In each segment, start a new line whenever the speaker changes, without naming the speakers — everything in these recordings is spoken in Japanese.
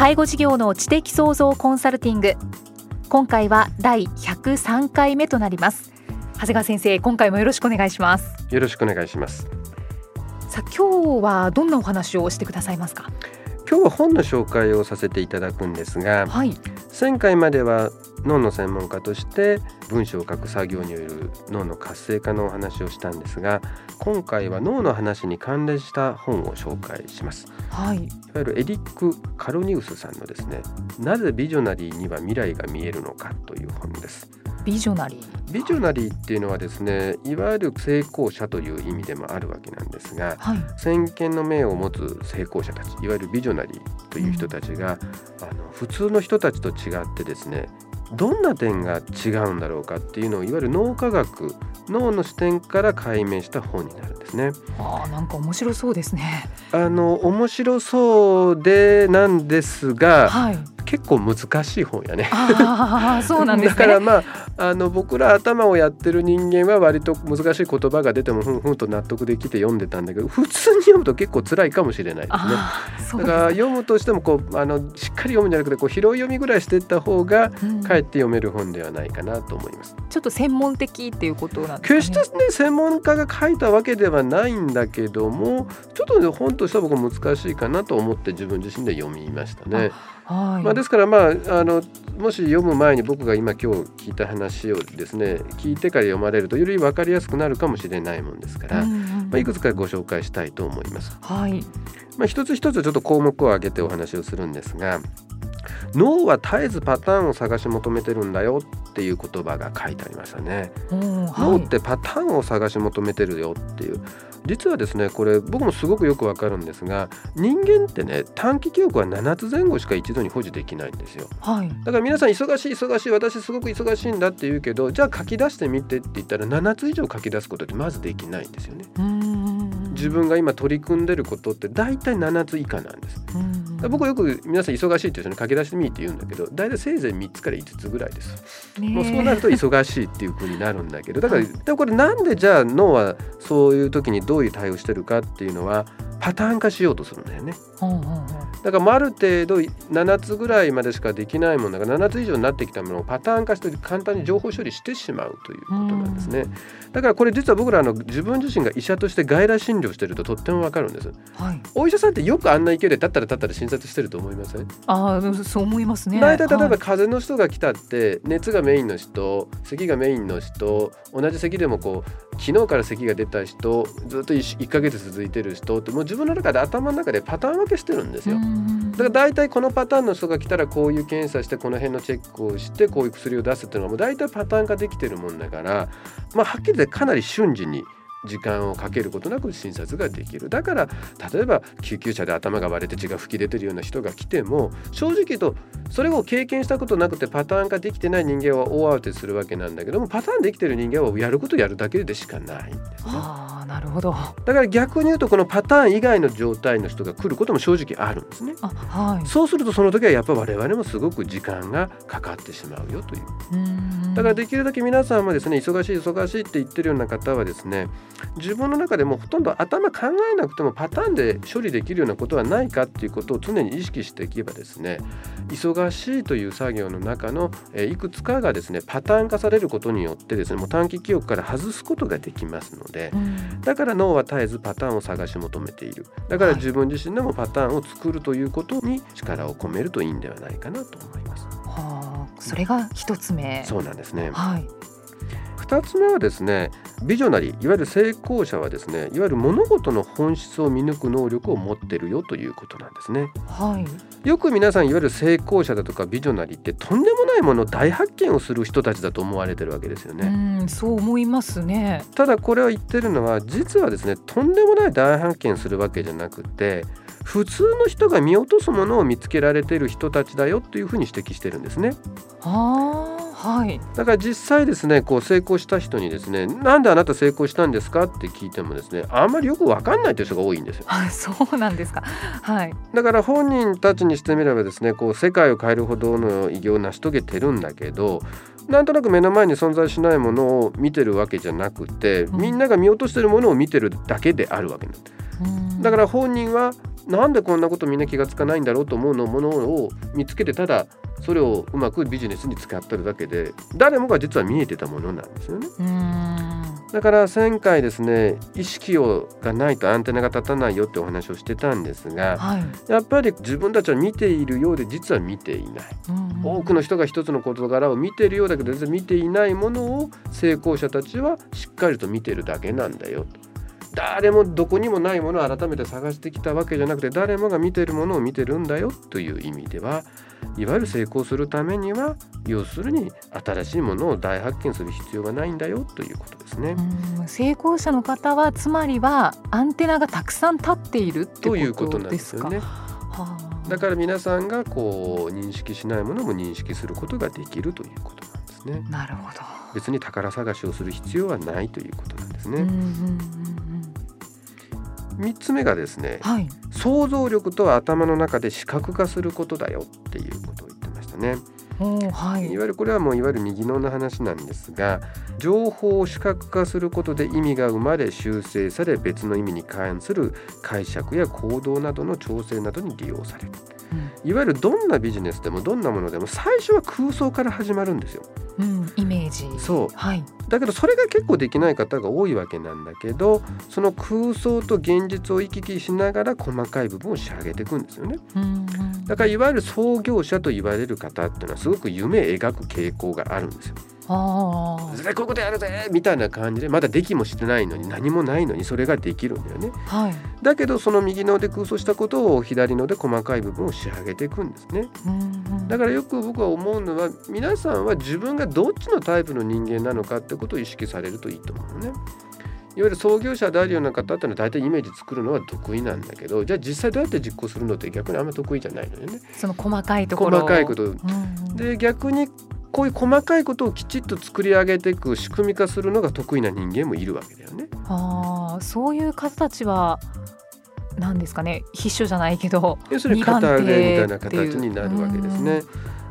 介護事業の知的創造コンサルティング。今回は第103回目となります。長谷川先生今回もよろしくお願いします。
よろしくお願いします。
さあ今日はどんなお話をしてくださいますか？
今日は本の紹介をさせていただくんですが、
はい、
前回までは脳の専門家として文章を書く作業による脳の活性化のお話をしたんですが今回は脳の話に関連した本を紹介します、
はい、いわ
ゆるエリック・カロニウスさんのですねなぜビジョナリーには未来が見えるのかという本です
ビジョナリー
ビジョナリーっていうのはですねいわゆる成功者という意味でもあるわけなんですが、はい、先見の明を持つ成功者たちいわゆるビジョナリーという人たちが、うん、あの普通の人たちと違ってですねどんな点が違うんだろうかっていうのをいわゆる脳科学脳の視点から解明した本になるんですね。
あなんか面白そうですね。
あの面白そうでなんですが、はい、結構難しい本やね。
あそうなんです、
ね、だからまああの僕ら頭をやってる人間は割と難しい言葉が出てもふんふんと納得できて読んでたんだけど普通に読むと結構辛いかもしれないですね。だから読むとしてもこうあのしっかり読むんじゃなくてこう拾い読みぐらいしていった方が、かえって読める本ではないかなと思います。
ちょっと専門的っていうことなん
決してね専門家が書いたわけではないんだけどもちょっとね本としては僕は難しいかなと思って自分自身で読みましたね。
はい、
まあ、ですからまああのもし読む前に僕が今今日聞いた話をですね聞いてから読まれるとより分かりやすくなるかもしれないもんですから、うんうん、まあ、いくつかご紹介したいと思います。
はい、
まあ、一つ一つちょっと項目を挙げてお話をするんですが脳は絶えずパターンを探し求めてるんだよっていう言葉が書いてありましたね、はい、脳ってパターンを探し求めてるよっていう。実はですねこれ僕もすごくよくわかるんですが人間ってね短期記憶は7つ前後しか一度に保持できないんですよ、
はい、
だから皆さん忙しい忙しい私すごく忙しいんだって言うけどじゃあ書き出してみてって言ったら7つ以上書き出すことってまずできないんですよね自分が今取り組んでることって大体7つ以下なんです。僕よく皆さん忙しいって言う人に書き出してみって言うんだけど大体せいぜい3つから5つぐらいです、もうそうなると忙しいっていうふうになるんだけどだから、でもこれなんでじゃあ脳はそういう時にどういう対応してるかっていうのはパターン化しようとするんだよね。だからある程度7つぐらいまでしかできないものが7つ以上になってきたものをパターン化して簡単に情報処理してしまうということなんですね。だからこれ実は僕らの自分自身が医者として外来診療してるととってもわかるんです。
はい、
お医者さんってよくあんな勢いで立ったら立ったら診察してると思いません？
ああそう思いますね。
大体例えば風邪の人が来たって熱がメインの人咳がメインの人同じ咳でもこう昨日から咳が出た人ずっと 1, 1ヶ月続いてる人ってもう自分の中で頭の中でパターン分けしてるんですよ。だから大体このパターンの人が来たらこういう検査してこの辺のチェックをしてこういう薬を出すっていうのがもう大体パターン化できてるもんだから、まあ、はっきり言ってかなり瞬時に時間をかけることなく診察ができるだから例えば救急車で頭が割れて血が噴き出てるような人が来ても正直言うとそれを経験したことなくてパターン化できてない人間は大慌てするわけなんだけどもパターンできてる人間はやることやるだけでしかないんですね。
あなるほど
だから逆に言うとこのパターン以外の状態の人が来ることも正直あるんですね。
はい、
そうするとその時はやっぱ我々もすごく時間がかかってしまうよという。うだからできるだけ皆さんもですね忙しい忙しいって言ってるような方はですね自分の中でもほとんど頭考えなくてもパターンで処理できるようなことはないかっていうことを常に意識していけばですね忙しいという作業の中のいくつかがですねパターン化されることによってですねもう短期記憶から外すことができますので、だから脳は絶えずパターンを探し求めているだから自分自身でもパターンを作るということに力を込めるといいんではないかなと思います。
はあ、それが一つ目。
そうなんですね。
はい。
2つ目はですねビジョナリーいわゆる成功者はですねいわゆる物事の本質を見抜く能力を持ってるよということなんですね。
は
い、よく皆さんいわゆる成功者だとかビジョナリーってとんでもないもの大発見をする人たちだと思われてるわけですよね。
うんそう思いますね。
ただこれは言ってるのは実はですねとんでもない大発見するわけじゃなくて普通の人が見落とすものを見つけられている人たちだよというふうに指摘してるんですね。
あはい、
だから実際ですねこう成功した人にですねなんであなた成功したんですか？って聞いてもですねあんまりよく分かんないという人が多いんですよ。
そうなんですか、はい、
だから本人たちにしてみればですねこう世界を変えるほどの偉業を成し遂げてるんだけどなんとなく目の前に存在しないものを見てるわけじゃなくて、みんなが見落としてるものを見てるだけであるわけなんです。だから本人はなんでこんなことみんな気が付かないんだろうと思うのものを見つけてただそれをうまくビジネスに使ってるだけで誰もが実は見えてたものなんですよね。だから前回ですね意識をがないとアンテナが立たないよってお話をしてたんですが、はい、やっぱり自分たちは見ているようで実は見ていない、多くの人が一つの事柄を見ているようだけど全然見ていないものを成功者たちはしっかりと見てるだけなんだよと。誰もどこにもないものを改めて探してきたわけじゃなくて誰もが見てるものを見てるんだよという意味ではいわゆる成功するためには要するに新しいものを大発見する必要がないんだよということですね。
成功者の方はつまりはアンテナがたくさん立っているということなんですよね。
はあ、だから皆さんがこう認識しないものも認識することができるということなんですね。
なるほど。
別に宝探しをする必要はないということなんですね。うんうんうん3つ目がですね、はい、想像力とは頭の中で視覚化することだよっていうことを言ってましたね。はい、いわゆるこれはもういわゆる右脳の話なんですが情報を視覚化することで意味が生まれ修正され別の意味に関する解釈や行動などの調整などに利用される。いわゆるどんなビジネスでもどんなものでも最初は空想から始まるんですよ。
うん、イメージ
そう、はい、だけどそれが結構できない方が多いわけなんだけどその空想と現実を行き来しながら細かい部分を仕上げていくんですよね。だからいわゆる創業者と言われる方っていうのはすごく夢描く傾向があるんですよ。絶対こういうことやるぜみたいな感じでまだできもしてないのに何もないのにそれができるんだよね、はい、だけどその右脳で空想したことを左脳で細かい部分を仕上げていくんですね、だからよく僕は思うのは皆さんは自分がどっちのタイプの人間なのかってことを意識されるといいと思うのね。いわゆる創業者であるような方ってのは大体イメージ作るのは得意なんだけどじゃあ実際どうやって実行するのって逆にあんま得意じゃないのよね。
その細かいところ
細かいこと、うん、で逆にこういう細かいことをきちっと作り上げていく仕組み化するのが得意な人間もいるわけだよね。
あそういう方たちは何ですかね必勝じゃないけど
要するに片腕みたいな形になるわけですね。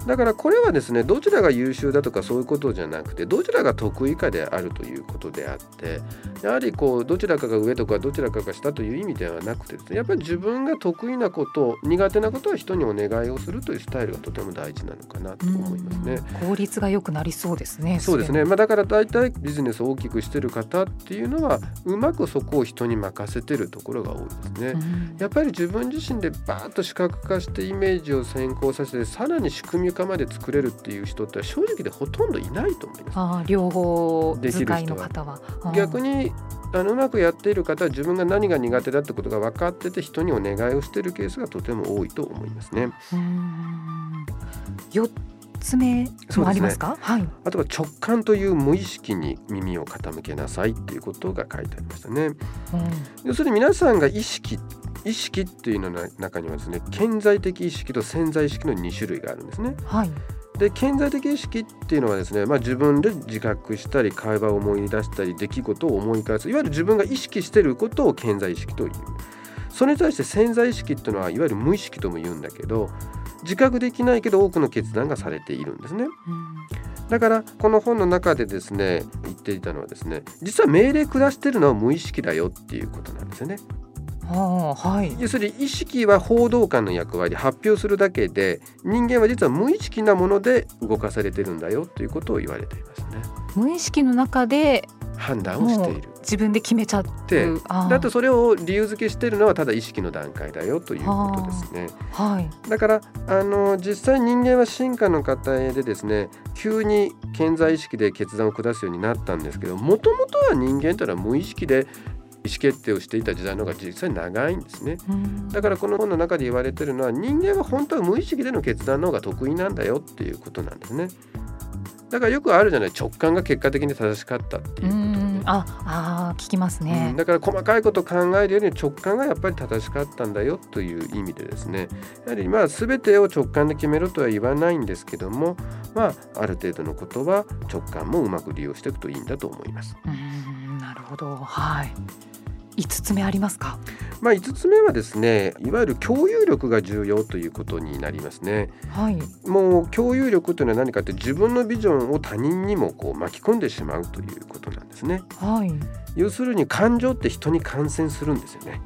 だからこれはですねどちらが優秀だとかそういうことじゃなくてどちらが得意かであるということであってやはりこうどちらかが上とかどちらかが下という意味ではなくてですねやっぱり自分が得意なこと苦手なことは人にお願いをするというスタイルがとても大事なのかなと思いますね。
効率が良くなりそうですね。
そうですね。まあだから大体ビジネスを大きくしてる方っていうのはうまくそこを人に任せてるところが多いですね。やっぱり自分自身でバーッと視覚化してイメージを先行させてさらに仕組み化まで作れるっていう人って正直でほとんどいないと思います。
あ両方使いの方は。
逆にあのうまくやっている方は自分が何が苦手だってことが分かってて人にお願いをしているケースがとても多いと思いますね。
4つ目もありますか、ね、はい、
あとは直感という無意識に耳を傾けなさいっていうことが書いてありましたね。うん、要するに皆さんが意識意識っていうのの中にはですね顕在的意識と潜在意識の2種類があるんですね。はいで顕在的意識っていうのはですね、まあ、自分で自覚したり会話を思い出したり出来事を思い返すいわゆる自分が意識していることを顕在意識というそれに対して潜在意識っていうのはいわゆる無意識とも言うんだけど自覚できないけど多くの決断がされているんですね。だからこの本の中でですね言っていたのはですね実は命令下してるのは無意識だよっていうことなんですよね。
はい、
要するに意識は報道官の役割発表するだけで人間は実は無意識なもので動かされてるんだよということを言われていますね。
無意識の中で
判断をしている。
自分で決めちゃって
だとそれを理由付けしているのはただ意識の段階だよということですね。
はい、
だからあの実際人間は進化の過程でですね急に健在意識で決断を下すようになったんですけどもともとは人間というのは無意識で意思決定をしていた時代の方が実際長いんですね、だからこの本の中で言われてるのは人間は本当は無意識での決断の方が得意なんだよっていうことなんですね。だからよくあるじゃない直感が結果的に正しかったっていうことね
ああ聞きますね、
うん、だから細かいことを考えるより直感がやっぱり正しかったんだよという意味でですね。やはりまあ全てを直感で決めろとは言わないんですけどもまあある程度のことは直感もうまく利用していくといいんだと思います。
うん。なるほど。はい5つ目ありますか？
まあ、5つ目はですねいわゆる共有力が重要ということになりますね。
はい、
もう共有力というのは何かって自分のビジョンを他人にもこう巻き込んでしまうということなんですね。
はい、
要するに感情って人に感染するんですよね。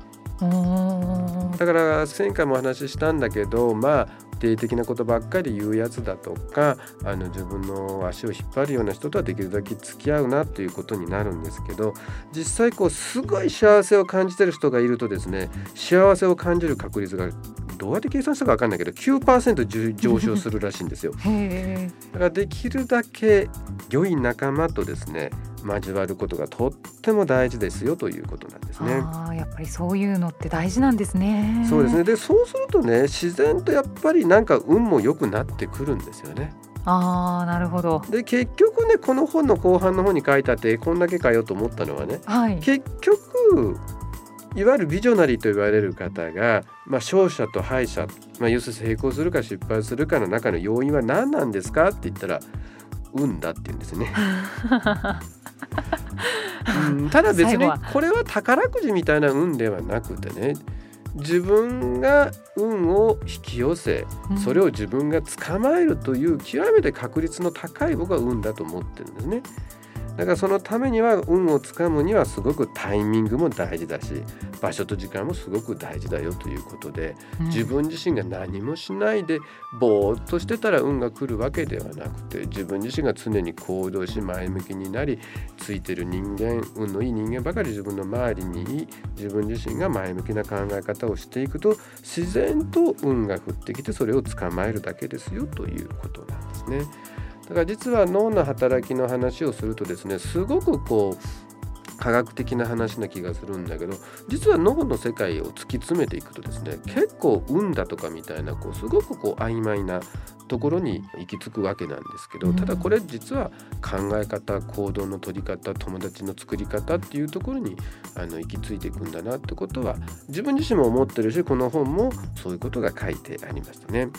だから前回もお話ししたんだけどまあ定的なことばっかり言うやつだとかあの自分の足を引っ張るような人とはできるだけ付き合うなということになるんですけど実際こうすごい幸せを感じてる人がいるとですね幸せを感じる確率がどうやって計算したか分かんないけど9%上昇するらしいんですよ。だからできるだけ良い仲間とですね交わることがとっても大事ですよということなんですね。
あやっぱりそういうのって大事なんですね。
そうですね。でそうするとね自然とやっぱりなんか運も良くなってくるんですよね。
ああなるほど。
で結局ねこの本の後半の方に書いてあってこんだけかよと思ったのはね、
はい、
結局いわゆるビジョナリーと言われる方が、まあ、勝者と敗者、まあ、要するに成功するか失敗するかの中の要因は何なんですかって言ったら運だって言うんですね。うん、ただ別にこれは宝くじみたいな運ではなくてね自分が運を引き寄せそれを自分が捕まえるという極めて確率の高い僕は運だと思ってるんですね。だからそのためには運をつかむにはすごくタイミングも大事だし場所と時間もすごく大事だよということで、うん、自分自身が何もしないでぼーっとしてたら運が来るわけではなくて自分自身が常に行動し前向きになりついてる人間運のいい人間ばかり自分の周りにい自分自身が前向きな考え方をしていくと自然と運が降ってきてそれを捕まえるだけですよということなんですね。だから実は脳の働きの話をするとですねすごくこう科学的な話な気がするんだけど実は脳の世界を突き詰めていくとですね結構運だとかみたいなこうすごくこう曖昧なところに行き着くわけなんですけどただこれ実は考え方行動の取り方友達の作り方っていうところにあの行き着いていくんだなってことは自分自身も思ってるしこの本もそういうことが書いてありましたね。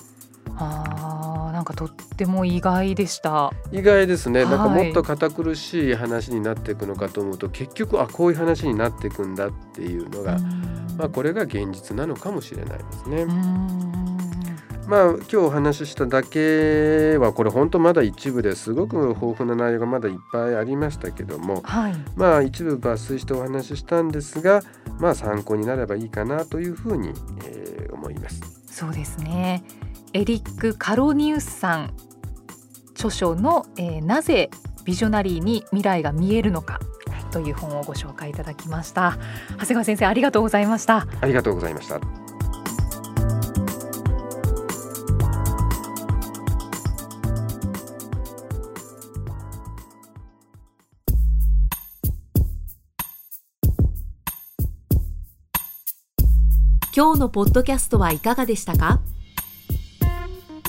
あなんかとっても意外でした。
意外ですね、はい、なんかもっと堅苦しい話になっていくのかと思うと結局あこういう話になっていくんだっていうのがまあ、これが現実なのかもしれないですね。まあ今日お話ししただけはこれ本当まだ一部ですごく豊富な内容がまだいっぱいありましたけども、
はい、
まあ一部抜粋してお話ししたんですがまあ参考になればいいかなというふうに、えー、思います。
そうですねエリック・カロニウスさん著書の、えー、なぜビジョナリーに未来が見えるのかという本をご紹介いただきました。長谷川先生ありがとうございました。
ありがとうございました。
今日のポッドキャストはいかがでしたか？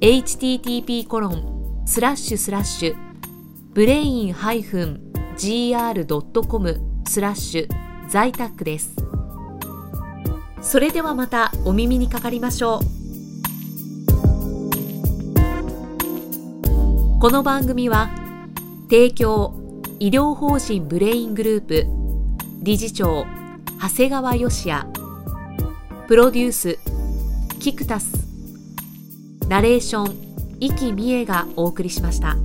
http コロンスラッシュスラッシュbrain-gr.com スラッシュ在宅です。それではまたお耳にかかりましょう。この番組は提供医療法人ブレイングループ理事長長谷川義也プロデュースキクタスナレーション生きみえがお送りしました。